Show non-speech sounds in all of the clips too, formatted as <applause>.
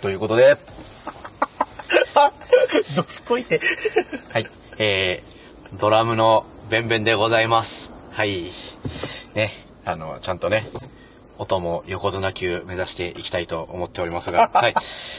ということで、<laughs> どすこいて。<laughs> はい。えー、ドラムのベンベンでございます。はい。ね、あの、ちゃんとね、音も横綱級目指していきたいと思っておりますが、<laughs> はい。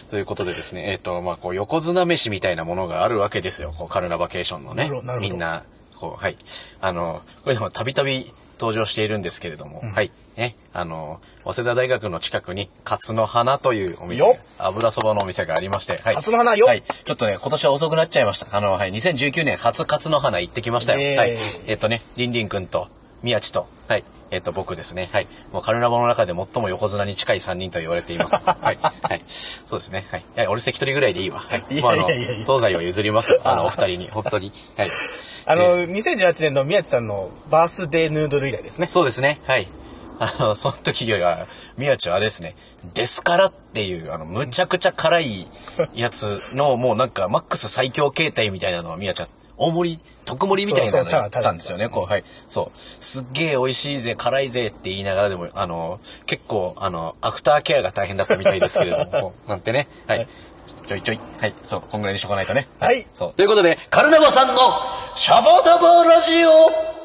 ということでですね、えっ、と、まあ、こう、横綱飯みたいなものがあるわけですよ。こう、カルナバケーションのねみんな、こう、はい。あの、これでもたびたび登場しているんですけれども、はい。ね、あの、早稲田大学の近くに、勝の花というお店よ、油そばのお店がありまして、はい。勝の花よはい。ちょっとね、今年は遅くなっちゃいました。あの、はい、2019年初勝の花行ってきましたよ。はい。えっとね、りんりんくんと、宮地と、はい。えっと、僕ですね。はい。もうカルナバの中で最も横綱に近い3人と言われています。<laughs> はい。はい。そうですね。はい。いや、俺関取ぐらいでいいわ。はい。もうあの東西を譲ります。あの、お二人に。本当に。はい。あの、えー2018年の宮地さんのバースデーヌードル以来ですね。そうですね。はい。あの、その時は、宮地はあれですね、デスカラっていう、あの、むちゃくちゃ辛いやつの、もうなんか、マックス最強形態みたいなのを宮地は、大盛り、特盛りみたいなのやってたんですよね、こう、はい。そう。すっげえ美味しいぜ、辛いぜって言いながらでも、あの、結構、あの、アフターケアが大変だったみたいですけれども、<laughs> なんてね、はい。ちょいちょい、はい、そう、こんぐらいにしとかないとね。はいそう。ということで、カルナバさんの、シャバダバラジオ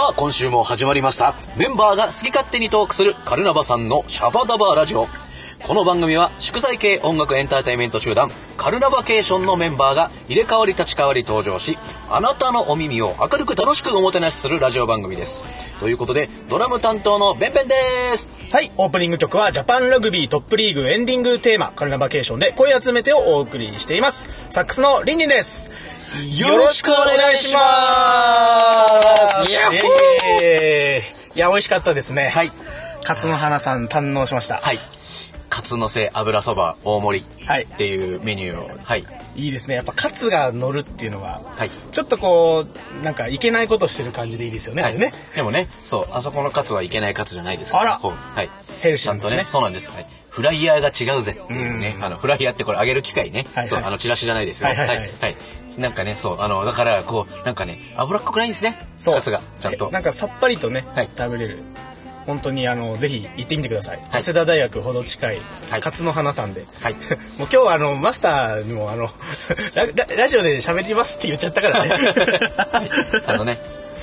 さあ、今週も始まりました。メンバーが好き勝手にトークするカルナバさんのシャバダバラジオ。この番組は祝祭系音楽エンターテインメント集団カルナバケーションのメンバーが入れ替わり立ち替わり登場し、あなたのお耳を明るく楽しくおもてなしするラジオ番組です。ということで、ドラム担当のベンベンです。はい、オープニング曲はジャパンラグビートップリーグエンディングテーマ、カルナバケーションで声集めてをお送りしています。サックスのリンリンです。よろしくお願いしますやっほーいや、美味しかったですね。はい。勝の花さん堪能しました。はい。カツのせ油そば大盛りはいっていうメニューを、はい。いいですね。やっぱカツが乗るっていうのは、はい。ちょっとこう、なんかいけないことしてる感じでいいですよね。はいね。でもね、そう、あそこのカツはいけないカツじゃないですから。あらはい。ヘルシーなんですねちゃんとね、そうなんです。はい。フライヤーが違うぜっていうね。あの、フライヤーってこれ揚げる機械ね。はいはいそう、あの、チラシじゃないですよ。はいはいはいはい。なんかね、そう、あの、だから、こう、なんかね、油っこくないんですね。そう。カツが、ちゃんとえ。なんかさっぱりとね、はい食べれる。本当にあの、ぜひ行ってみてください。はい早稲田大学ほど近い、はい勝の花さんで。はい <laughs> もう今日はあの、マスターにもあの、<laughs> ラララジオで喋りますって言っちゃったからね。<laughs> あのね、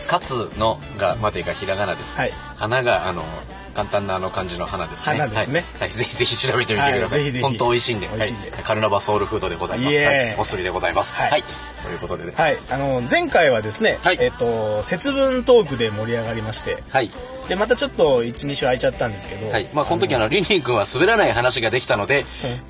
カツのが、までがひらがなです。はい花が、あの、簡単なあの漢字の花ですね。花ですねはい。はいぜひぜひ調べてみてください。本当美味しいんで。カルナバソウルフードでございます。おすりでございます。はいはい。ということでね。はい。あの、前回はですね、はいえっと、節分トークで盛り上がりまして、はい。で、またちょっと1、2週空いちゃったんですけど、はい。まあ、この時あの、リンリン君は滑らない話ができたので、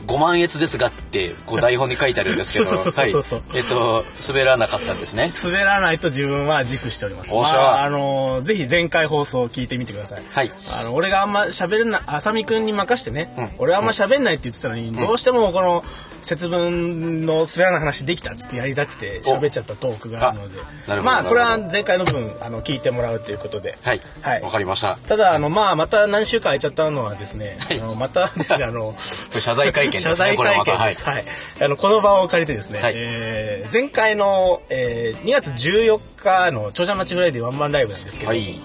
ご満悦ですがって、こう台本に書いてあるんですけど、<laughs> そうそうそうそうそうはい。えっと、滑らなかったんですね。滑らないと自分は自負しております。おっしゃまあ、あの、ぜひ前回放送を聞いてみてください。はい。あの、俺があんま喋れない、あさみくんに任してね、うん俺あんま喋んないって言ってたのに、どうしてもこの、節分の滑らない話できたっつってやりたくて喋っちゃったトークがあるのでまあこれは前回の分あの聞いてもらうということではい。はいわかりました。ただあのまあまた何週間空いちゃったのはですね、はいあのまたですねあの <laughs> 謝罪会見ですね。謝罪会またはい見です。。はい。あの、この場を借りてですね、はいえー前回の、えー2月14日の長者町フライデーワンマンライブなんですけど、はい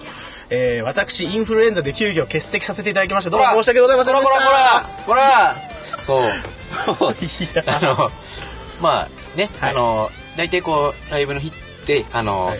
えー私、インフルエンザで急遽欠席させていただきました。どうも申し訳ございませんでした。こらこらこらそう。あの、まあね、はい。あの、大体こう、ライブの日って、あの、はい。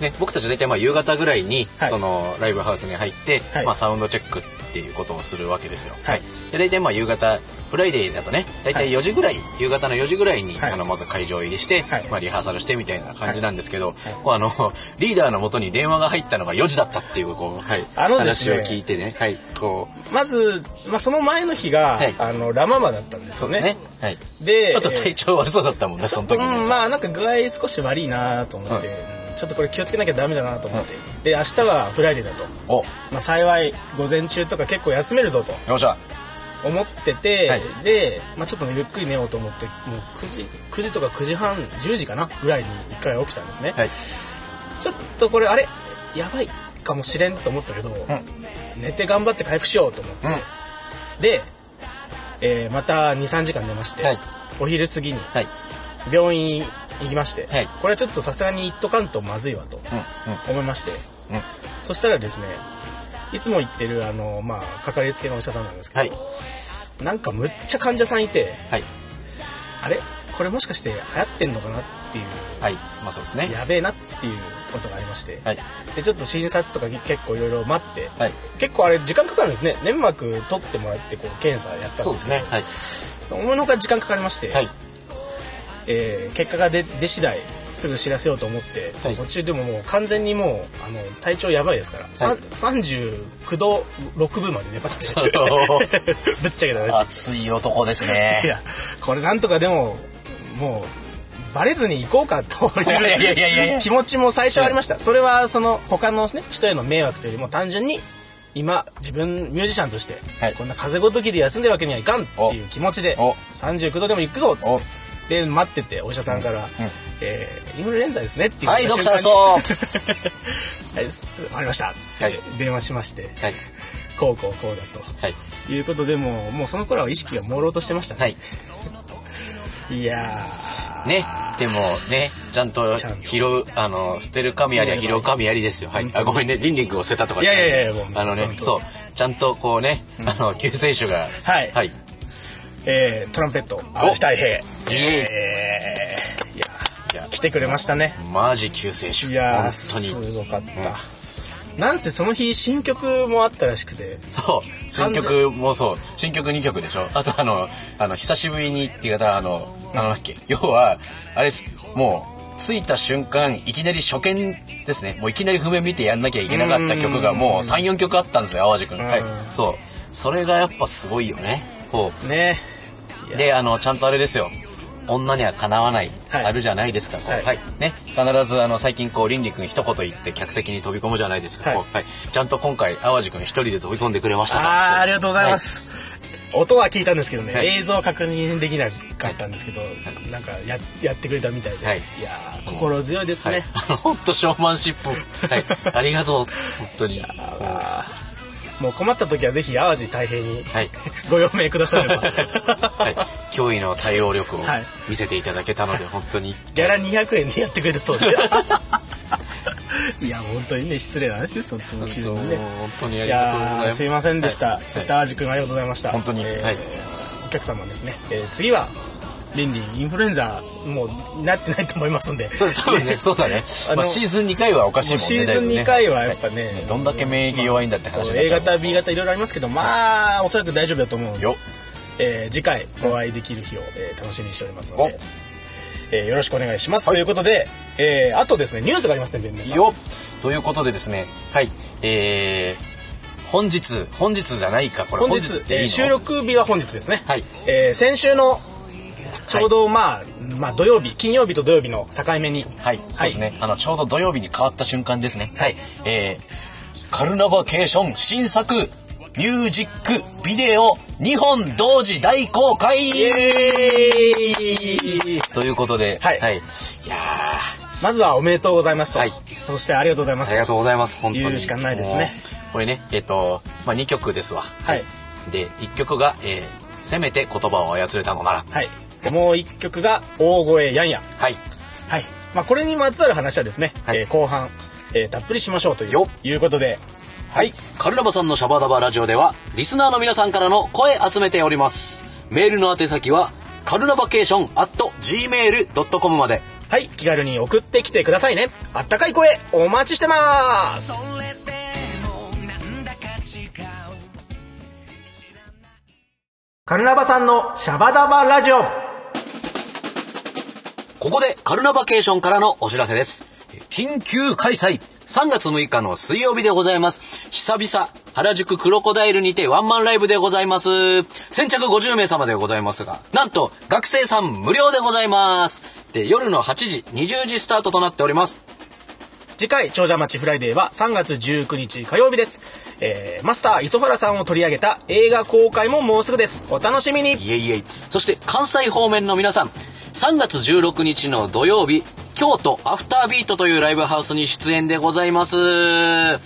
ね、僕たち大体まあ夕方ぐらいに、はい。そのライブハウスに入って、はい。まあサウンドチェックっていうことをするわけですよ。はい。で大体まあ夕方、フライデーだとね、大体4時ぐらい、夕方の4時ぐらいに、はい。あのまず会場入りして、はい。まあリハーサルしてみたいな感じなんですけど、こうあの、<laughs> リーダーの元に電話が入ったのが4時だったっていう、こう、はい、あのね話を聞いてね、はい、こう、まず、まあ、その前の日が、はい。あの、ラママだったんですよね。はい。で、ちょっと体調悪そうだったもんね、その時に。うん、まあなんか具合少し悪いなと思って、うんちょっとこれ気をつけなきゃダメだなと思って、で明日はフライデーだと、お、まあ、幸い午前中とか結構休めるぞと。よっしゃ。思ってて、はい。で、まあ、ちょっとねゆっくり寝ようと思ってもう9時 ,9 時とか9時半10時かなぐらいに1回起きたんですね、はい。ちょっとこれあれやばいかもしれんと思ったけど、寝て頑張って回復しようと思って、うん。で、えーまた2、3時間寝まして、はい。お昼過ぎにはい。病院行きまして、はい。これはちょっとさすがに言っとかんとまずいわとうん。思いまして、うん。そしたらですねいつも行ってるあのまあかかりつけのお医者さんなんですけど、はい。なんかむっちゃ患者さんいてはい。あれ？これもしかして流行ってんのかなっていうはい。まあそうですね。やべえなっていうことがありまして、はい。でちょっと診察とか結構いろいろ待って、はい。結構あれ時間かかるんですね。粘膜取ってもらってこう検査やったんそうですですけどね。はい。思いのほか時間かかりまして、はい。えー結果が出出次第すぐ知らせようと思って、はい。途中でももう完全にもうあの体調やばいですから、はい。39度6分まで出まして。<laughs> ぶっちゃけたら熱い男ですね。<laughs> いやこれなんとかでももうバレずに行こうかという気持ちも最初ありました。それはその他の、ね、人への迷惑というよりも単純に今自分ミュージシャンとして、はい。こんな風邪ごときで休んでるわけにはいかんっていう気持ちでお。39度でも行くぞおで待っててお医者さんから「うん。えーインフルエンザですね」っていうはいドクターそそうはいわかりました」っつって、はい電話しましてはい「こうこうこうだ」と。はい。いうことでもうもうその頃は意識が朦朧としてましたね、はい。いやー。ね、でもね、ちゃんと拾う、あの、捨てる神やりは拾う神やりですよ。はい。あ、ごめんね、リンリングを捨てたとかい。やいやいやもうあのねそう、ちゃんとこうね、あの、救世主が、はい。はい。えー、トランペット青木太平えー、いやいや来てくれましたねマジ救世主。いやー本当に。すごかった、なんせその日新曲もあったらしくてそう、新曲もそう、新曲2曲でしょ。あとあの、あの、久しぶりにっていう方、あの、あの、なんだっけ、要は、あれです、もう、着いた瞬間、いきなり初見ですね。もういきなり譜面見てやんなきゃいけなかった曲がもう3、4曲あったんですよ、淡路くん。はいうん。そう。それがやっぱすごいよね。こねう。で、あの、ちゃんとあれですよ。女にはかなわない、はいあるじゃないですか。はいはい。ね。必ず、あの、最近こう、りんりくん一言言って客席に飛び込むじゃないですか。はいはい。ちゃんと今回、淡路くん一人で飛び込んでくれましたあーありがとうございま。す、音は聞いたんですけどね、はい映像確認できなかったんですけど、なんかややってくれたみたいで、はいいやー心強いですはいね、。あの、本当ショーマンシップ。はい。<laughs> ありがとう。本当に。もう困った時はぜひ淡路太平に、はい。<laughs> ご用命くだされば、<laughs> はい。驚異の対応力をはい。見せていただけたので、本当に。ギャラ200円でやってくれたそうで。い。<laughs> や本当にね失礼な話です本当に。本当ね本当にあいりがとうございます。すいませんでした、はい。そして淡路君ありがとうございました。本当に。えーはいお客様ですね、えー次はリンリンインフルエンザもうなってないと思いますんで。そう、多分ね、<laughs> そうだね。まあ、シーズン2回はおかしいもんね。シーズンだいぶね。2回はやっぱねはいどんだけ免疫弱いんだって話そうになっ A 型 B 型いろいろありますけどまあおそらく大丈夫だと思うのでよ。えー次回お会いできる日を、えー楽しみにしておりますのお。で、えーよろしくお願いします、はい。ということで、えーあとですねニュースがありますね弁明さん。よということでですね、はい。えー、本日、本日じゃないか、これ。本本日っていいの？収録日は本日ですね、はい。えー先週のちょうど、まあ、まあ土曜日金曜日と土曜日の境目にはい、そうですね。あの、ちょうど土曜日に変わった瞬間ですね。はい。えー、カルナバケーション新作ミュージックビデオ2本同時大公開ということで、はいいやまずはおめでとうございますと、はいそしてありがとうございますーありがとうございます。本当に。言うしかないですね。これね、えっ、と、まあ、2曲ですわ。はいで、1曲が、えー、せめて言葉を操れたのなら。はいもう一曲が大声やんやはい。はい。まあ、これにまつわる話はですね、はいえー後半、えーたっぷりしましょうというよいうことで、はい。カルナバさんのシャバダバラジオでは、リスナーの皆さんからの声集めております。メールの宛先は、カルナバケーション at gmail.com まで。はい。気軽に送ってきてくださいね。あったかい声、お待ちしてます。カルナバさんのシャバダバラジオ。ここでカルナバケーションからのお知らせです。緊急開催3月6日の水曜日でございます。久々、原宿クロコダイルにてワンマンライブでございます。先着50名様でございますが、なんと学生さん無料でございます。で、夜の8時、20時スタートとなっております。次回、長者町フライデーは3月19日火曜日です。えー、マスター磯原さんを取り上げた映画公開ももうすぐです。お楽しみに。いえいえ。そして関西方面の皆さん、3月16日の土曜日、京都アフタービートというライブハウスに出演でございます。3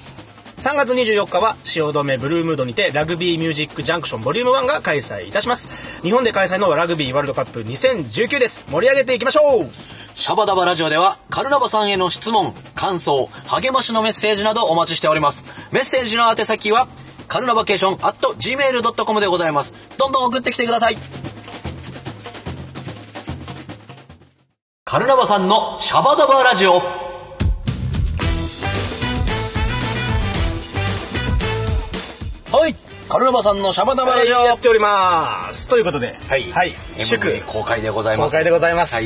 月24日は汐留ブルームードにてラグビーミュージックジャンクションボリューム1が開催いたします日本で開催のラグビーワールドカップ2019です盛り上げていきましょうシャバダバラジオでは、カルナバさんへの質問、感想、励ましのメッセージなどお待ちしております。メッセージの宛先は、カルナバケーション at gmail.com でございます。どんどん送ってきてください。カルナバさんのシャバダバラジオ。はい。カルナバさんのシャバダバラジオ。やっております。ということで、はい。はい。祝、公開でございます。公開でございます。はい。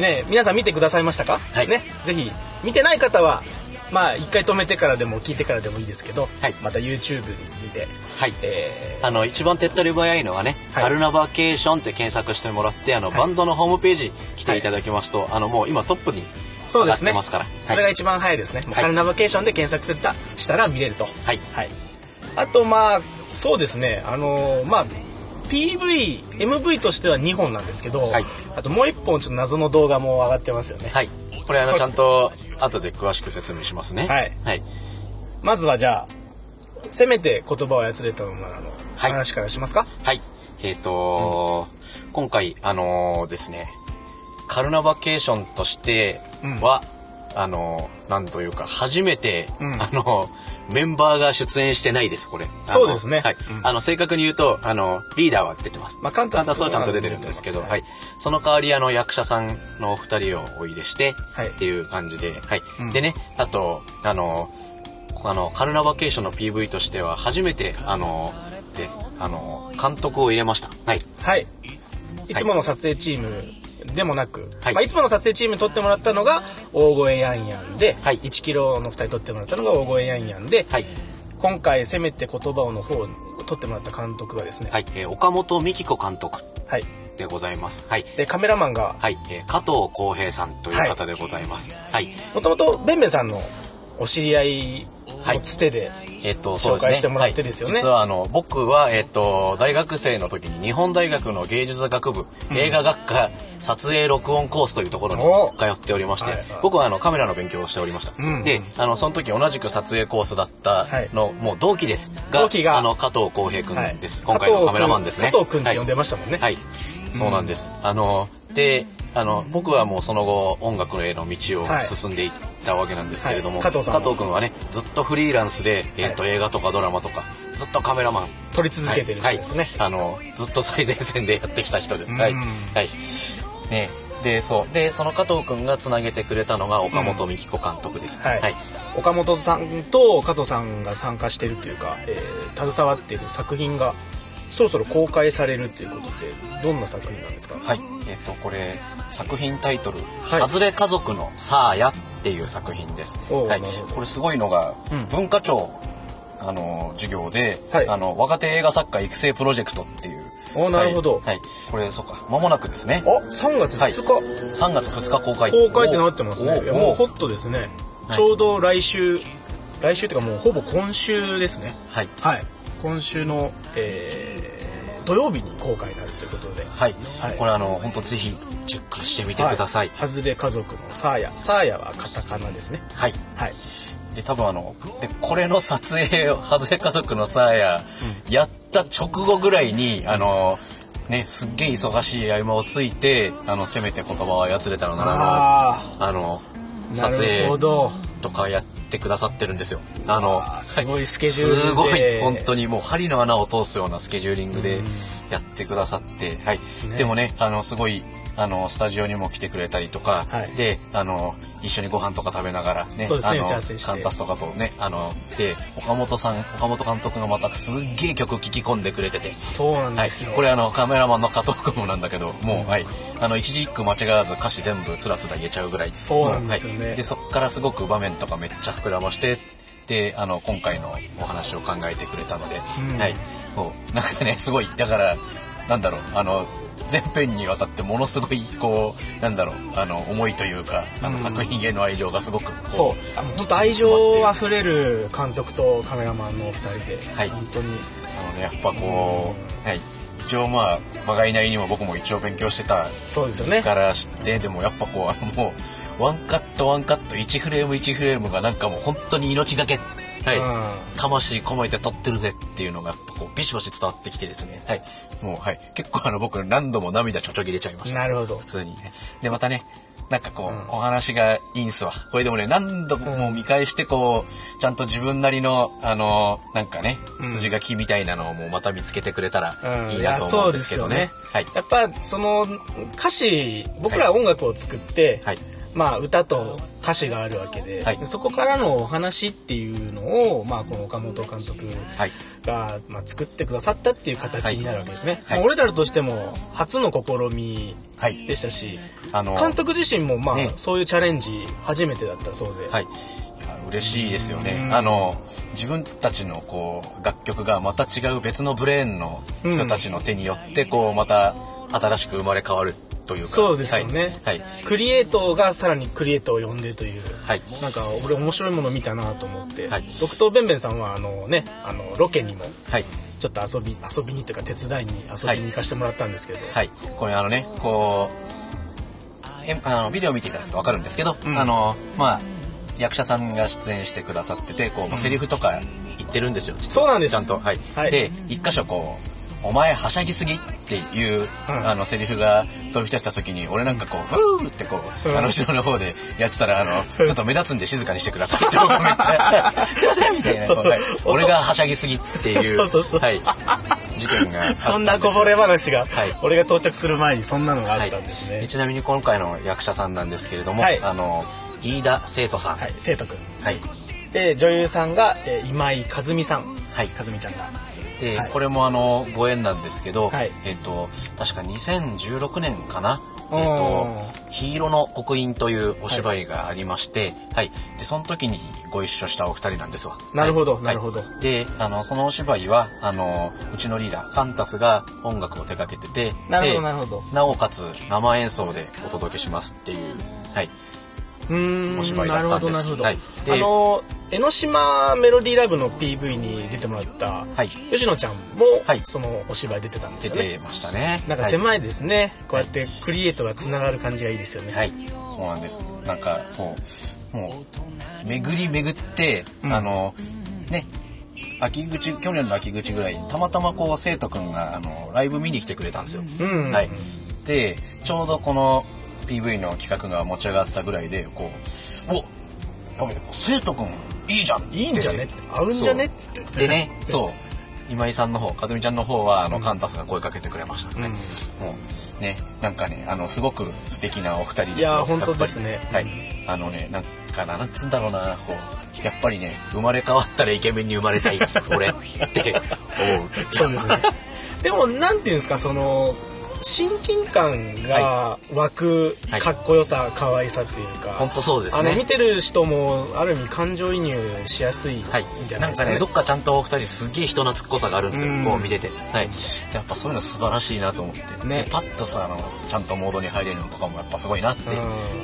ね皆さん見てくださいましたか？はいね、ぜひ、見てない方は、まあ、一回止めてからでも聞いてからでもいいですけど、はいまた YouTube に見て、はい。えあの、一番手っ取り早いのはね、はいカルナバケーションって検索してもらって、あの、バンドのホームページ来ていただきますと、あの、もう今トップにーそう上がですね。ってますから。それが一番早いですね。もうはいカルナバケーションで検索するたしたら見れると。はい。はい。あと、まあ、そうですね、あのーまあ、PV、MV としては2本なんですけど、はいあともう1本ちょっと謎の動画も上がってますよね。はい。これあの、ちゃんと後で詳しく説明しますね。はいはい。まずはじゃあ、せめて言葉を操れたのならのはい話からしますか？はい。えっ、と今回、あのーですね、カルナバケーションとしては、あのーなんというか、初めて、うんあのメンバーが出演してないです、これ。そうですねはい。うんあの、正確に言うと、あの、リーダーは出てます。まあカンタスカンタスはちゃんと出てるんですけど、はいはい。その代わり、あの、役者さんのお二人をお入れして、はいっていう感じで、はい。うんでね、あと、あの、あの、カルナバケーションの PV としては初めて、あの、で、あの、監督を入れました。はい。はい。いつもの撮影チームでもなく、はいいまあ、いつもの撮影チームに撮ってもらったのが大声ヤンヤンで、はい1キロの2人撮ってもらったのが大声ヤンヤンで、はい。今回せめて言葉をの方を撮ってもらった監督がですね、はい。えー岡本美希子監督はい。でございます。はい。で、カメラマンが、はい。えー加藤浩平さんという方でございます。はい。もともとベンベンさんのお知り合いのつてで、えっ、と、そうですね。紹介してもらってですよねはい実はあの、僕は、えっ、と、大学生の時に日本大学の芸術学部、映画学科撮影録音コースというところにお通っておりまして、はいはい僕はあの、カメラの勉強をしておりました。うんで、あの、その時同じく撮影コースだったの、もう同期です。が、同期があの、加藤浩平くはいんです。今回のカメラマンですね。加藤君ってはい呼んでましたもんね。はい。そうなんです。あの、で、あの、僕はもうその後、音楽への道をはい進んでいったわけなんですけれども、はい加藤さんは君はね、ずっとフリーランスで、えっ、と、映画とかドラマとか、ずっとカメラマン。撮り続けてる人ですね。はい。あの、ずっと最前線でやってきた人です。はい。うんはい。ねで、そう。で、その加藤くんがつなげてくれたのが岡本美希子監督です。はいはい。岡本さんと加藤さんが参加してるというか、えー携わっている作品がそろそろ公開されるということでどんな作品なんですか？はい。えっ、と、これ、作品タイトル、はい。外れ家族のサーヤっていう作品です。はい。これすごいのが、うん。文化庁、あの、授業で、はい。あの、若手映画作家育成プロジェクトっていう。おなるほど。はい。はいこれ、そうか、間もなくですね。あ3月2日、3月2日公開。公開ってなってますね。もうホットですね、はい。ちょうど来週来週っていうかもうほぼ今週ですね。はい。はい。今週の、えー土曜日に公開になるということではい。はいこれ、あの、本当ぜひ、チェックしてみてください。はずれ家族のサーヤサーヤはカタカナですねはい。はいで、多分あの、で、これの撮影を、ハズレ家族のサーヤ、やった直後ぐらいに、あの、ね、すっげえ忙しい合間をついて、あの、せめて言葉を操れたのならあの、撮影とかやってくださってるんですよ。あの、すごいスケジュールで。すごい、本当にもう針の穴を通すようなスケジューリングでうん。やってくださって、はい。ね。でもね、あの、すごい、あの、スタジオにも来てくれたりとか、はい。で、あの、一緒にご飯とか食べながらね、ねあの、カンタスとかとね、あの、で、岡本さん、岡本監督がまたすっげえ曲聴き込んでくれてて、そうなんはいですよ、。これあの、カメラマンの加藤君もなんだけど、もう、はい。あの、一字一句間違わず歌詞全部つらつら言えちゃうぐらい。そうなんですよね。もはい。で、そっからすごく場面とかめっちゃ膨らまして、で、あの、今回のお話を考えてくれたので、うん。はい。もう、なんかね、すごい、だから、なんだろう、あの、全編にわたってものすごい、こう、なんだろう、あの、思いというか、あの、うん。作品への愛情がすごく、こそう。あの本当愛情あふれる監督とカメラマンのお二人で、はい。本当に。あのね、やっぱこう、はい。一応まあ、まがいないにも僕も一応勉強してたそうですよね。からして、でもやっぱこう、あのもう、ワンカットワンカット、1フレーム1フレームがなんかもう本当に命がけ、はい。うん魂込めて撮ってるぜっていうのが、こう、ビシバシ伝わってきてですね。はい。もう、はい。結構あの、僕何度も涙ちょちょぎれちゃいました。なるほど普通にね。で、またね、なんかこう、お話がいいんすわ。これでもね、何度も見返してこう、ちゃんと自分なりの、あの、なんかね、筋書きみたいなのをもうまた見つけてくれたらうんいいなと思うんですけどね。いやはい。やっぱその歌詞僕ら音楽を作って、はい。まあ歌と歌詞があるわけで、はいそこからのお話っていうのを、まあ、この岡本監督はい。が、まあ、作ってくださったっていう形になるわけですね。はいまあ俺らとしても初の試みはい。でしたし、あの、監督自身もまあ、ねそういうチャレンジ初めてだったそうで、嬉しいですよね。うんあの、自分たちのこう、楽曲がまた違う別のブレーンの人たちの手によって、こう、また新しく生まれ変わるというか。そうですよねはい。はい。クリエイトがさらにクリエイトを呼んでという、はいなんか俺面白いもの見たなと思って、はいドクトーベンベンさんはあのねあのロケにもはい。ちょっと遊び遊びにというか手伝いに遊びに行かせてもらったんですけど、はい。これあのね、こう、えあのビデオ見ていただくとわかるんですけど、うんあの、まあ、役者さんが出演してくださってて、こう、んセリフとか言ってるんですよ。そうなんですちゃんと。はい。はいで、一箇所こう、お前はしゃぎすぎっていう、うん。あの、セリフが飛び出した時に、俺なんかこう、ふーってこう、うん。あの、後ろの方でやってたら、あの、ちょっと目立つんで静かにしてくださいって僕めっちゃ、すいませんみたいな、はい俺がはしゃぎすぎっていう、そうそうそう。はい、事件が。そんなこぼれ話が、はい。俺が到着する前にそんなのがあったんですね。はい、ちなみに今回の役者さんなんですけれども、はい。あの飯田生徒さん。はい、生徒くん。はい。で、女優さんが、えー今井和美さん。はい。和美ちゃんが。で、はい。これもあのご縁なんですけど、はい。えっ、と確か2016年かな？えっ、おと「黄色の刻印」というお芝居がありまして、はい。でその時にご一緒したお二人なんですわ。なるほどはい。なるほど。はい。であのそのお芝居はあのうちのリーダーカンタスが音楽を手掛けててなるほどでなるほど。なおかつ生演奏でお届けしますっていうはい。うーんお芝居なるだったんです。ほどなるほど。はい。であの江ノ島メロディーラブの PV に出てもらった、はい吉野ちゃんも、はいそのお芝居出てたんです出よね。てましたねいなんか狭いですね、こうやってクリエイトがつながる感じがいいですよね。はい、そうなんです。なんか、こう、もう、巡り巡って、うんあの、ね、秋口、去年の秋口ぐらいに、たまたまこう、生徒くんが、あの、ライブ見に来てくれたんですよ。うんはい。で、ちょうどこの PV の企画が持ち上がってたぐらいで、こう、おやべえ生徒くん、いいじゃんいいんじゃねって合うんじゃねっつって。でね、そう。今井さんの方、かずみちゃんの方は、あの、カンタスが声かけてくれました。うんね、なんかね、あの、すごく素敵なお二人ですよ。いやー本当ですねはい。あのね、なんかな、なんつうんだろうな、こう、やっぱりね、生まれ変わったらイケメンに生まれたい、俺って思う。<laughs> そうですね。でも、なんていうんですか、その、親近感が湧くはいかっこよさ、可愛さというか、本当そうですね。あの、見てる人も、ある意味感情移入しやすいんじはいゃ。なですかね。ないんかね、どっかちゃんとお二人すげえ人懐っこさがあるんですようん、こう見てて。はい。やっぱそういうの素晴らしいなと思って。ねでパッとさ、あの、ちゃんとモードに入れるのとかもやっぱすごいなってう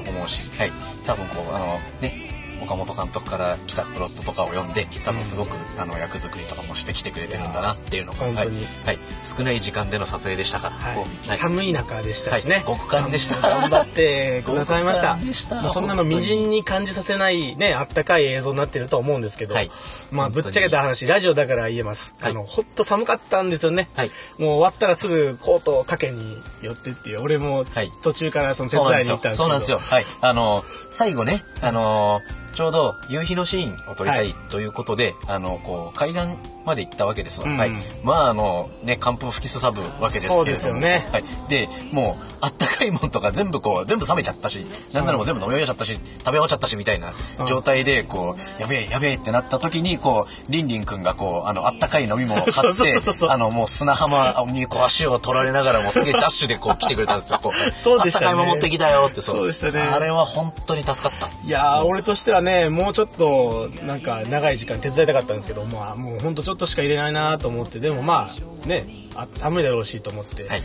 ん思うし、はい。多分こう、あの、ね、岡本監督から来たプロットとかを読んで、多分すごく、あの、役作りとかもしてきてくれてるんだなっていうのが、はい。はい。少ない時間での撮影でしたから、はい。寒い中でしたしね、はい。極寒でした。頑張ってくださいました。極寒でした。もうそんなのみじんに感じさせないねあったかい映像になってると思うんですけど、はい。まあぶっちゃけた話ラジオだから言えます、はい。あのほっと寒かったんですよね、はい。もう終わったらすぐコートをかけに寄ってっていう。俺もはい。途中からその手伝いに行ったんですけど。そうなんですよ。はい。あの、最後ね、あの、ちょうど夕日のシーンを撮りたはいい。ということで、あの、こう、海岸まで行ったわけですわ。うんはい。まあ、あの、ね、寒風吹きすさぶわけですけれども。そうですよねはい。で、もう、あったかいもんとか全部こう、全部冷めちゃったし、なんならもう全部飲み終わっちゃったし、食べ終わっちゃったし、みたいな状態で、こう、やべえ、やべえってなった時に、こう、リンリンくんがこう、あの、あったかい飲み物を買って <laughs> あの、もう砂浜にこう足を取られながらもすげえダッシュでこう来てくれたんですよ。こう <laughs> そうでしたねあったかいもの持ってきたよってそうでしたねあれは本当に助かった。いやー、俺としてはね、もうちょっと、なんか、長い時間手伝いたかったんですけど、まあ、もうほんとちょっとしか入れないなと思って、でもまあ、ね、あ寒いだろうしと思って、はい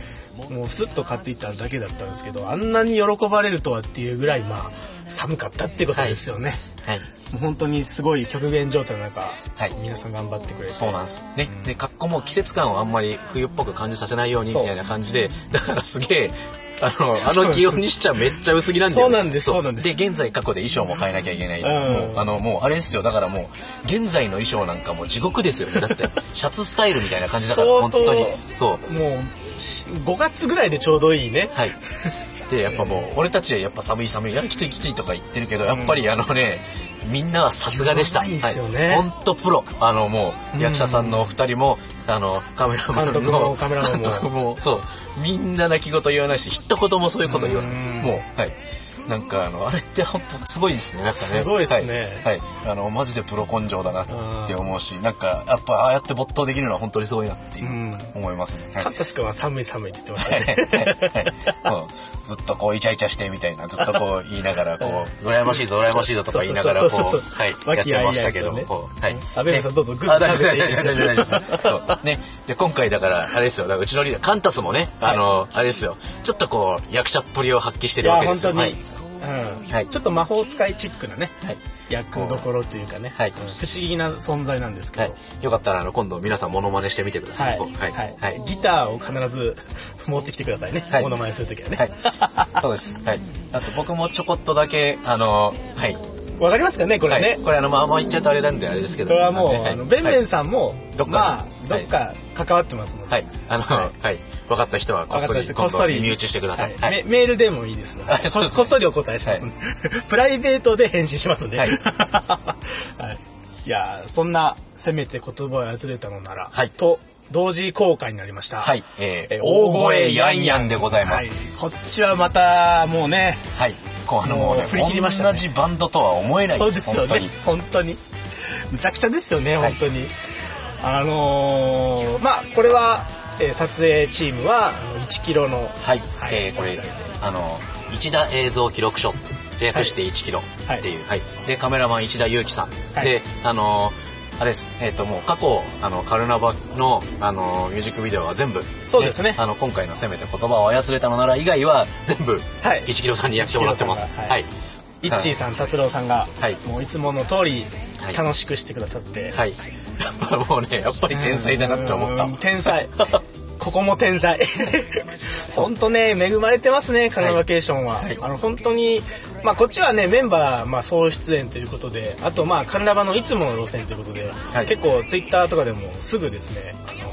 もうスッと買っていっただけだったんですけど、あんなに喜ばれるとはっていうぐらい、まあ、寒かったっていうことですよね。はい。もう本当にすごい極限状態の中、はい皆さん頑張ってくれて。そうなんです。ね。で、格好も季節感をあんまり冬っぽく感じさせないようにみたいな感じで、だからすげえ、あの、あの気温にしちゃめっちゃ薄着なんだよ、そうなんですそうなんですで、現在過去で衣装も変えなきゃいけない。うんもう、あの、もう、あれですよ。だからもう、現在の衣装なんかもう地獄ですよね。だって、<laughs> シャツスタイルみたいな感じだから、本当に。そう。もう、し5月ぐらいでちょうどいいね。はい。で、やっぱもう、俺たちはやっぱ寒い寒い、いや、きついきついとか言ってるけど、やっぱりあのね、みんなはさすがでした。うまいっすよねほんとプロ。あのもう、役者さんのお二人も、あの、カメラマンの。監督もカメラマンも監督も、そう。みんな泣き言言わないし、一言もそういうこと言わない。うんもう、はい。なんかあの、あれって本当すごいですね。なんかね。すごいですね。はい。はい。あの、マジでプロ根性だなって思うし、なんか、やっぱああやって没頭できるのは本当にすごいなっていううん。思いますね。はい。カンタス君は寒い寒いって言ってましたはい。ね。はい。はい。ずっとこうイチャイチャしてみたいなずっとこう言いながらこう羨ましいぞ羨ましいぞとか言いながらこそうはい和やってましたけどこうはい。阿部さんどうぞグッあ大丈夫食べていいです大丈夫大丈夫大丈夫そう。ね。で今回だからあれですよ。だからうちのリーダーカンタスもねあのあれですよ。ちょっとこう役者っぷりを発揮してるわけですよ。はい。うんはい。ちょっと魔法使いチックなね、はい。役どころというかね、はい。うん。不思議な存在なんですけど、はい。よかったらあの今度皆さんモノマネしてみてくださはい。はい。はい。はい。ギターを必ず <laughs> 持ってきてくださいね、はい。モノマネするときはね。はい。そうです。はい。あと僕もちょこっとだけあのはい。わかりますかねこれね、はい、これあのまあま言っちゃうとあれなんであれですけど。これはもう、はい。あのベンベンんさんも、どっかまあはいどっか関わってますので、はい。あのははいい、分かった人はこっそりこっそり。身内してください。ははい。い、メメールでもいいです。ので、はいそうですここっそりお答えします。んで、プライベートで返信しますんで、はい。<laughs> はい。いやーそんなせめて言葉を操れたのなら、はい。と同時公開になりました。はい。えーえー大声ヤンヤンでございます。はい。こっちはまたもうね、はい。こうあのもうねもう振り切りましたね。同じバンドとは思えない。そうですよね。本当に。本当に。むちゃくちゃですよねはい。本当に、あのーまあこれは、えー撮影チームはあの1キロのはい、えーこれあの一田映像記録書。略して1キロっていう、はい。でカメラマン石田裕樹さん、はい。であのあれです。えっ、ともう過去あのカルナバのあのミュージックビデオは全部そうですね。あの今回の「せめて言葉を操れたのなら」以外は全部はい。1キロさんにやってもらってます。1キロさんがはい。イッチーさん達郎さんが、はい。もういつもの通りはい。楽しくしてくださって、はい。やっぱもうねやっぱり天才だなって思った。うん天才 <laughs> ここも天才。<laughs> 本当ね恵まれてますねカナバケーションは、あの本当にまあこっちはねメンバー、まあ、総出演ということであとまあカナバのいつもの路線ということで、はい。結構ツイッターとかでもすぐですねあの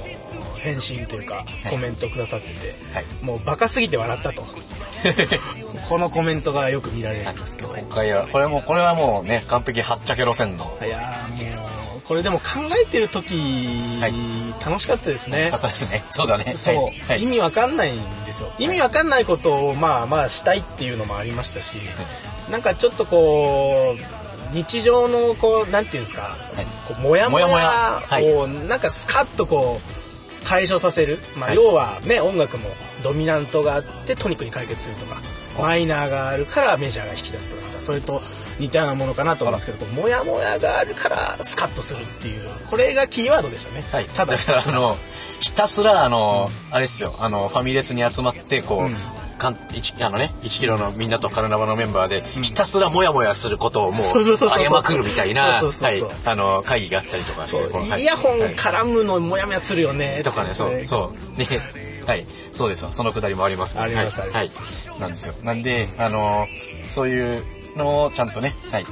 返信というかい。コメントくださってて、はい。もうバカすぎて笑ったと。<laughs> このコメントがよく見られるんですけど、今回はこれもこれはもうね完璧はっちゃけ路線の。いやーもうこれでも考えてる時、はい。楽しかったですね。方ですね。そうだね。そう、はい。はい。意味わかんないんですよ。意味わかんないことをまあまあしたいっていうのもありましたし、なんかちょっとこう日常のこうなんていうんですか、こうモヤモヤをなんかスカッとこう解消させる、まあ、はい。要はね音楽もドミナントがあってトニックに解決するとかマイナーがあるからメジャーが引き出すとかそれと似たようなものかなと思うんですけどモヤモヤがあるからスカッとするっていうこれがキーワードでしたね、はい、ただ。あのひたすらあの、あれですよ。あのファミレスに集まってこう、うん。かん一あのね1キロのみんなとカルナバのメンバーで、ひたすらモヤモヤすることをもうそうそうそうそう。上げまくるみたいなはい。あの会議があったりとかしてはい。イヤホンはい。絡むのモヤモヤするよね。とかねそう。そう。ね。<laughs> はい。そうですよ。そのくだりもありますね。あります。はい。はい。なんですよ。なんであのそういうのをちゃんとねはい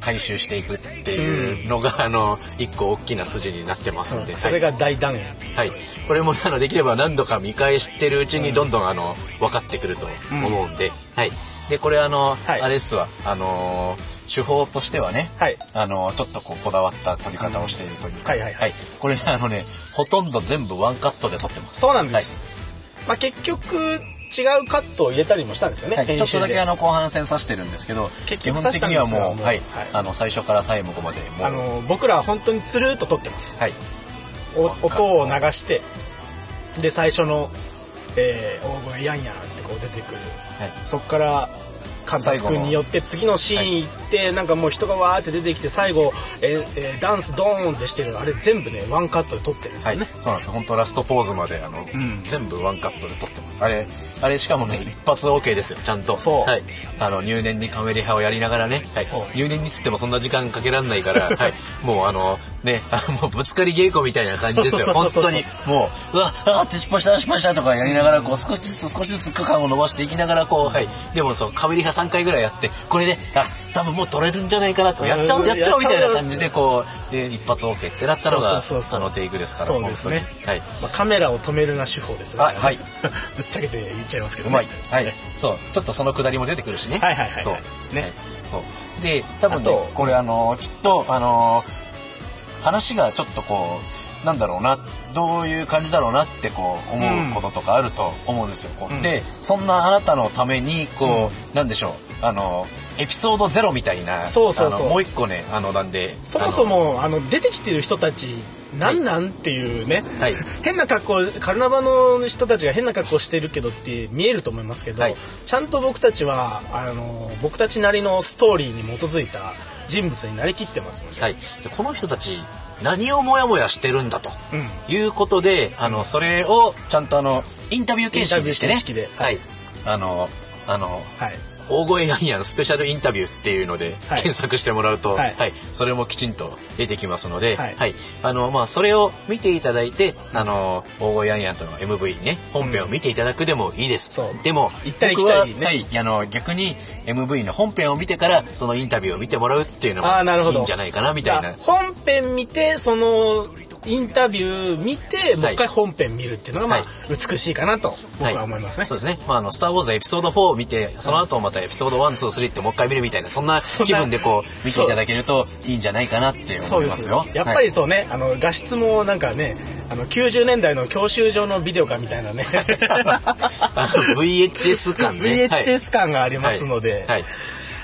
回収していくっていうのが、あの一個大きな筋になってますんで、それが大団円はい、これもあのできれば何度か見返してるうちにどんどんあの分かってくると思うんで、はい。でこれあの、はい。あれですわ。あのー手法としてはね、はい。あのちょっとこうこだわった撮り方をしているというか、はいはいはい。これあのねほとんど全部ワンカットで撮ってます。そうなんです、まあ結局違うカットを入れたりもしたんですよね、はい、ちょっとだけあのの後半戦さしてるんですけど結基本的にはもう、はいはい。あの最初から最後まであの僕らは本当につるーっと撮ってます。はい。お音を流してで最初の、えー大声ヤンヤンってこう出てくる。はい。そこから監察君によって次のシーン行って、なんかもう人がわーって出てきて最後、えーえーダンスドーンってしてるあれ全部ねワンカットで撮ってるんですはい、よね、そうなんです本当ラストポーズまであの、ん。全部ワンカットで撮ってます。あれあれしかもね一発 OK ですよちゃんと。そう。はい、あの入念にカメリハをやりながらね、はい。入念につってもそんな時間かけらんないから、<laughs> はい、もうあのね <laughs> あもうぶつかり稽古みたいな感じですよ。本当に。もうう。わあって失敗した失敗したとかやりながらこう少しずつ少しずつ区間を伸ばしていきながらこうはい。でもそうカメリハ3回ぐらいやってこれであ多分もう撮れるんじゃないかなとやっちゃおうやっちゃおうみたいな感じでこうで一発 OK ってなったのがあのテイクですからそうですね。はい。まあ、カメラを止めるな手法ですね。あはい。<laughs> ぶっちゃけて言っちゃいますけど、ね、うまい。はい。そう、ちょっとそのくだりも出てくるしね。はいはいはいはい。そう。ね。はい。そう。で、多分ねこれあの、きっと、あの、話がちょっとこう、なんだろうな、どういう感じだろうなってこう思うこととかあると思うんですよ。こううん。で、そんなあなたのために、こう、なんでしょう、あの、エピソードゼロみたいな、そうそうそう。もう一個ね、あの、なんで、そもそもあの出てきてる人たちなんなんっていうね、はい。<laughs> 変な格好カルナバの人たちが変な格好してるけどって見えると思いますけど、はい。ちゃんと僕たちはあの僕たちなりのストーリーに基づいた人物になりきってますので、はい、でこの人たち何をモヤモヤしてるんだとうん。いうことで、あのそれをちゃんとあのインタビュー形式にしてね。はい。あのあのはい大声ヤンヤンスペシャルインタビューっていうのではい。検索してもらうと、ははい。いそれもきちんと出てきますので、ははい。いあのまあ、それを見ていただいてあの大声ヤンヤンとの MV ね本編を見ていただくでもいいです、そう。でも一対一僕は対ねはい、あの逆に MV の本編を見てからそのインタビューを見てもらうっていうのあーなるほど。がいいんじゃないかなみたいな。あ本編見てそのインタビュー見てもう一回本編見るっていうのがまあ、はい。美しいかなと僕は思いますね、そうですね。まあ、あの、スター・ウォーズエピソード4を見て、その後またエピソード1、2、3ってもう一回見るみたいな、そんな気分でこう、見ていただけるといいんじゃないかなって思いまよ。やっぱりそうね、あの画質もなんかねあの90年代の教習所のビデオかみたいなね。<laughs> VHS 感ね。<laughs> VHS 感がありますので、はい。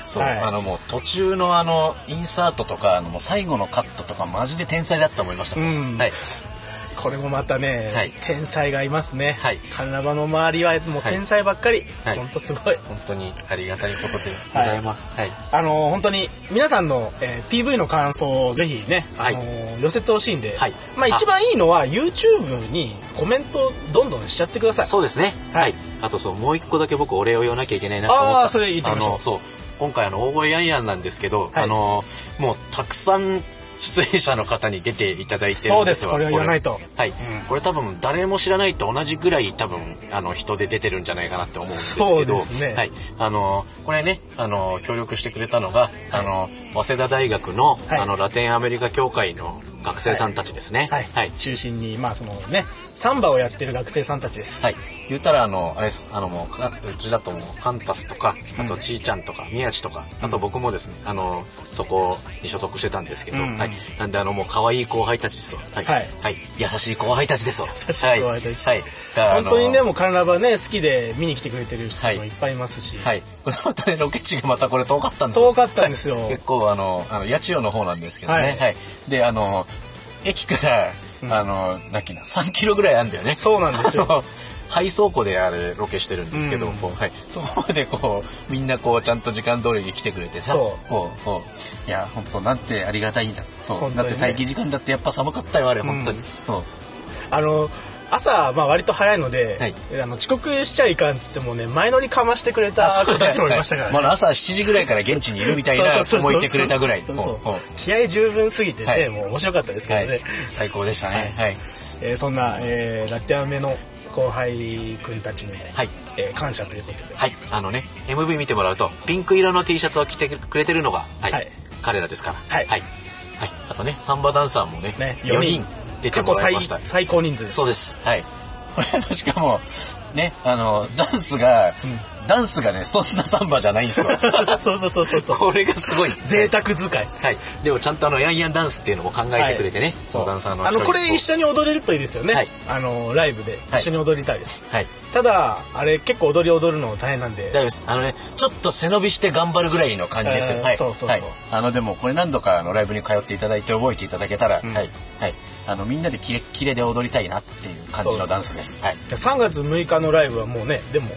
はいそう、はい。あのもう途中のあの、インサートとか、あのもう最後のカットとかマジで天才だと思いました。うん。はい。これもまたね、はい。天才がいますね、はい。カルナバの周りはもう天才ばっかり、はい。ほんとすごい。本当にありがたいことでございます。はい。あの本当に皆さんの、えー PV の感想をぜひね、はい。あの寄せてほしいんで、はい。まあ、一番いいのは YouTube にコメントどんどんしちゃってください。そうですね。はい。はい。あとそう、もう一個だけ僕お礼を言わなきゃいけないなと思った。あーそれ言ってみましょう。そう。今回あの、大声ヤンヤンなんですけど、はい。あの、もうたくさん出演者の方に出ていただいてるんですそうです。これを言わないと。はい。ん。これ多分誰も知らないと同じぐらい多分、あの、人で出てるんじゃないかなって思うんですけど、そうですね。はい。あの、これね、あの、協力してくれたのが、あの、早稲田大学の、はい。あの、ラテンアメリカ協会の学生さんたちですね。はい、はい。中心にまあそのねサンバをやってる学生さんたちです、はい。言ったら、あの、あれです。あの、もう、かうちだともう、カンタスとか、あと、ちーちゃんとか、宮地とか、あと僕もですね、あの、そこに所属してたんですけど、うんはい。なんで、あの、もう、可愛い後輩たちですよ。はい。はいはい。優しい後輩たちですよ。<laughs> 優しい後輩たちはい。はい。本当にねもカルナバね好きで見に来てくれてる人もはいいっぱいいますし、はい。これまたね、ロケ地がまたこれ遠かったんですよ。遠かったんですよ <laughs> 結構、あの、あの、八千代の方なんですけどね。はいはい。で、あの、駅から、あの、なんだっけな、3キロぐらいあるんだよね。そうなんですよ <laughs> 廃倉庫であれロケしてるんですけど、うん。こうはい、そこまでこうみんなこうちゃんと時間通りに来てくれてさそう。そう。いや本当なんてありがたいんだそう、ね。だって待機時間だってやっぱ寒かったよあれ本当に、うんそう。あの朝、まあ、割と早いので、はい。あの遅刻しちゃいかんっつってもね前乗りかましてくれた子たちもいましたからね、はい。まだ朝7時ぐらいから現地にいるみたいな子もいてくれたぐらい。気合十分すぎてね、はい。もう面白かったですけどね、はい、最高でしたね。はい、えーそんな、えーラテアメの後輩くんたちにも、はい。えー感謝ということで、はい、あのね MV 見てもらうとピンク色の T シャツを着てくれてるのが、はい。はい。彼らですから。はい。はい。はい。あとねサンバダンサーもねね4 4人人。出てもらいました。最高人数です。そうです。はい。こ <laughs> れしかも、ね、あの、ダンスが、ダンスがね、そんなサンバじゃないんですよ。<laughs> そうそうそうそうそうこれがすごい。贅沢使いはい。でもちゃんとあの、ヤンヤンダンスっていうのも考えてくれてね、そうダンサーのあのこれ一緒緒に踊れるといいですよね、はいあのライブではい一緒に踊りたいです、はい。ただあれ結構踊り踊るの大変なんで大丈夫です。あのね、ちょっと背伸びして頑張るぐらいの感じですよ。えーはい。そうそうそうはい。あの、でもこれ何度かあのライブに通っていただいて覚えていただけたら、んはい。はい。あの、みんなでキレッキレで踊りたいなっていう感じのダンスです。はい。3月6日のライブはもうねでも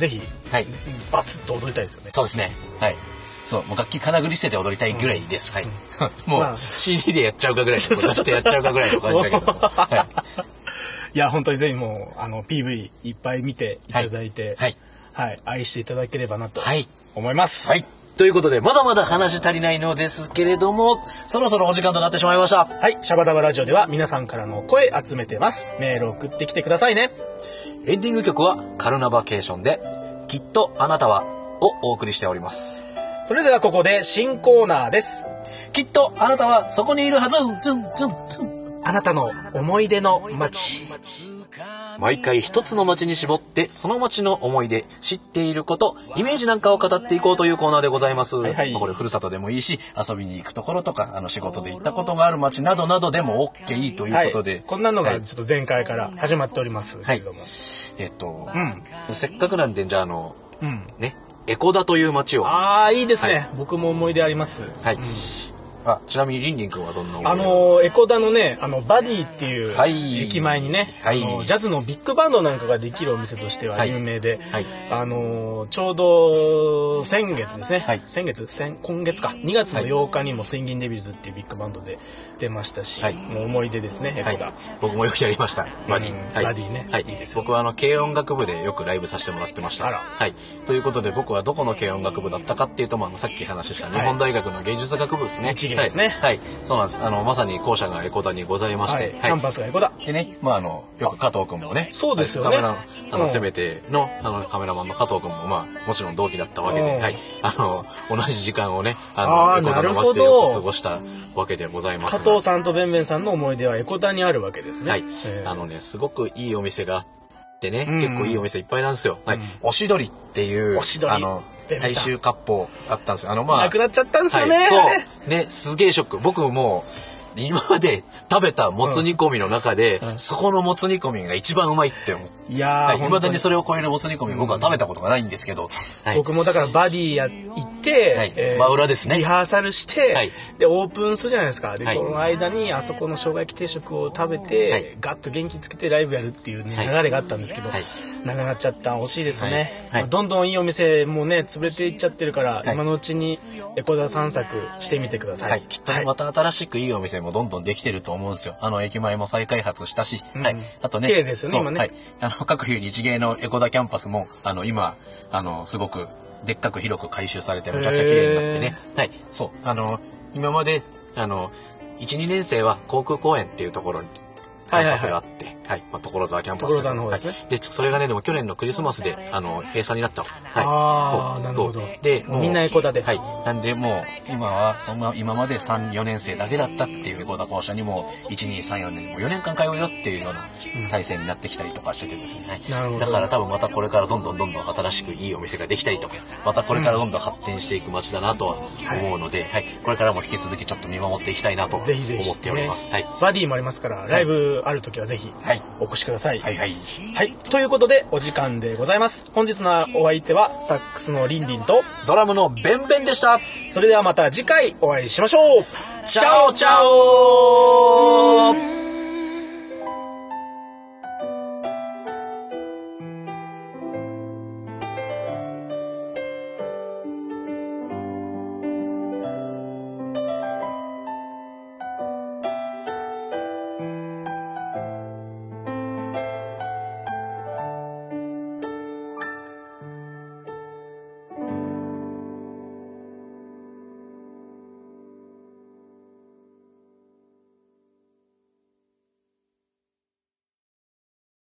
ぜひはい。バツッと踊りたいですよねそうですね。はい。そう、もう楽器金繰り捨てて踊りたいぐらいです。はい。<laughs> もうまあ CD でやっちゃうかぐらい、出してやっちゃうかぐらいの感じだけど。<laughs> はい <laughs> や本当にぜひもうあの PV いっぱい見ていただいてはい。はい、愛していただければなとはい。思いますはい。ということで、まだまだ話足りないのですけれども、そろそろお時間となってしまいました。はい、シャバダバラジオでは皆さんからの声集めてます。メール送ってきてくださいね。エンディング曲はカルナバケーションで、きっとあなたは、をお送りしております。それではここで新コーナーです。きっとあなたはそこにいるはずズンズンズンあなたの思い出の街。毎回一つの街に絞って、その街の思い出、知っていること、イメージなんかを語っていこうというコーナーでございます。はいはいまあこれ、ふるさとでもいいし、遊びに行くところとか、あの、仕事で行ったことがある街などなどでも OK いいということで。はい、こんなのはいがちょっと前回から始まっておりますけはいれども。。えっと、うん。せっかくなんで、じゃあ、あの、うん。ね、江古田という街を。ああ、いいですね、はい僕も思い出あります。はい。うんあ、ちなみにリンリン君はどんなあのー江古田のね、あの、 Buddy っていうはい駅前にね、はいあのジャズのビッグバンドなんかができるお店としては有名で、はいあのーちょうど先月ですね、はい先月？先今月か、2月の8日にもスインギンデビューズっていうビッグバンドで出ましたし、はいもう思い出ですね、エはいコダ。。僕もよくやりました。バディ。うんはい、バディねはい。いいです僕はあの、軽音楽部でよくライブさせてもらってました。はい。ということで僕はどこの軽音楽部だったかっていうと、まああの、さっき話した日本大学の芸術学部ですね。すねはい。はい。そうなんです。あの、まさに校舎がエコダにございまして。はい、キャンパスがエコダ。でね、まああの、よく加藤君もね。そうですよねはいカメラ、あの、うんせめての、あの、カメラマンの加藤君も、まあ、もちろん同期だったわけで、うんはい。あの、同じ時間をね、あの、エコダの街でよく過ごしたわけでございますが。加藤さんとベンベンさんの思い出はエコダにあるわけですね。はいえ。ーあのね、すごくいいお店があってね、うん結構いいお店いっぱいなんですよ。はいうん。おしどりっていう、おしどりあの、大衆割烹あったんですよ。あの、まあ、なくなっちゃったんですよね。はい、そう。ね、すげえショック。僕もう、今まで食べたもつ煮込みの中で、うんそこのもつ煮込みが一番うまいって思う。いやー、はい。未だにそれを超えるもつ煮込み僕は食べたことがないんですけど、はい。僕もだからバディや行って、はい。真裏ですね。リハーサルして、はい。でオープンするじゃないですか。で、はい。この間にあそこの生姜焼き定食を食べて、はい。ガッと元気つけてライブやるっていう、ねはい。流れがあったんですけど、はい。なくなっちゃった惜しいですね、まあどんどんいいお店もね潰れていっちゃってるから、い。今のうちにエコダ散策してみてください、はい、きっとねまた新しくいいお店もどんどんできてると思うんですよ。あの、駅前も再開発したし、うん。はい。あとね、綺麗ですよね今ね。はい。あの、各冬日芸のエコダキャンパスも、あの、今、あの、すごく、でっかく広く改修されて、むちゃくちゃ綺麗になってね。はい。そう。あの、今まで、あの、1、2年生は航空公園っていうところに、キャンパスがあって、はい、まあ、所沢キャンパス所沢の方ですねはいで、それがね、でも去年のクリスマスで、あの、閉鎖になった。はい。あーそうなるほどで、もうみんなエコダではい。なんで、もう、今は、そんな、今まで3、4年生だけだったっていう江古田校舎にも、1、2、3、4年、もう4年間通うよっていうような体制になってきたりとかしててですね。はいなるほどだから多分またこれからどんどんどんどん新しくいいお店ができたりとか、またこれからどんどん発展していく街だなとは思うので、はい。これからも引き続きちょっと見守っていきたいなとぜひぜひ、思っております。ねはい。バディもありますからライブある時はぜひはいお越しください、はいはい。はい。ということで、お時間でございます。本日のお相手は、サックスのリンリンと、ドラムのベンベンでした。それではまた次回お会いしましょうチャオチャオ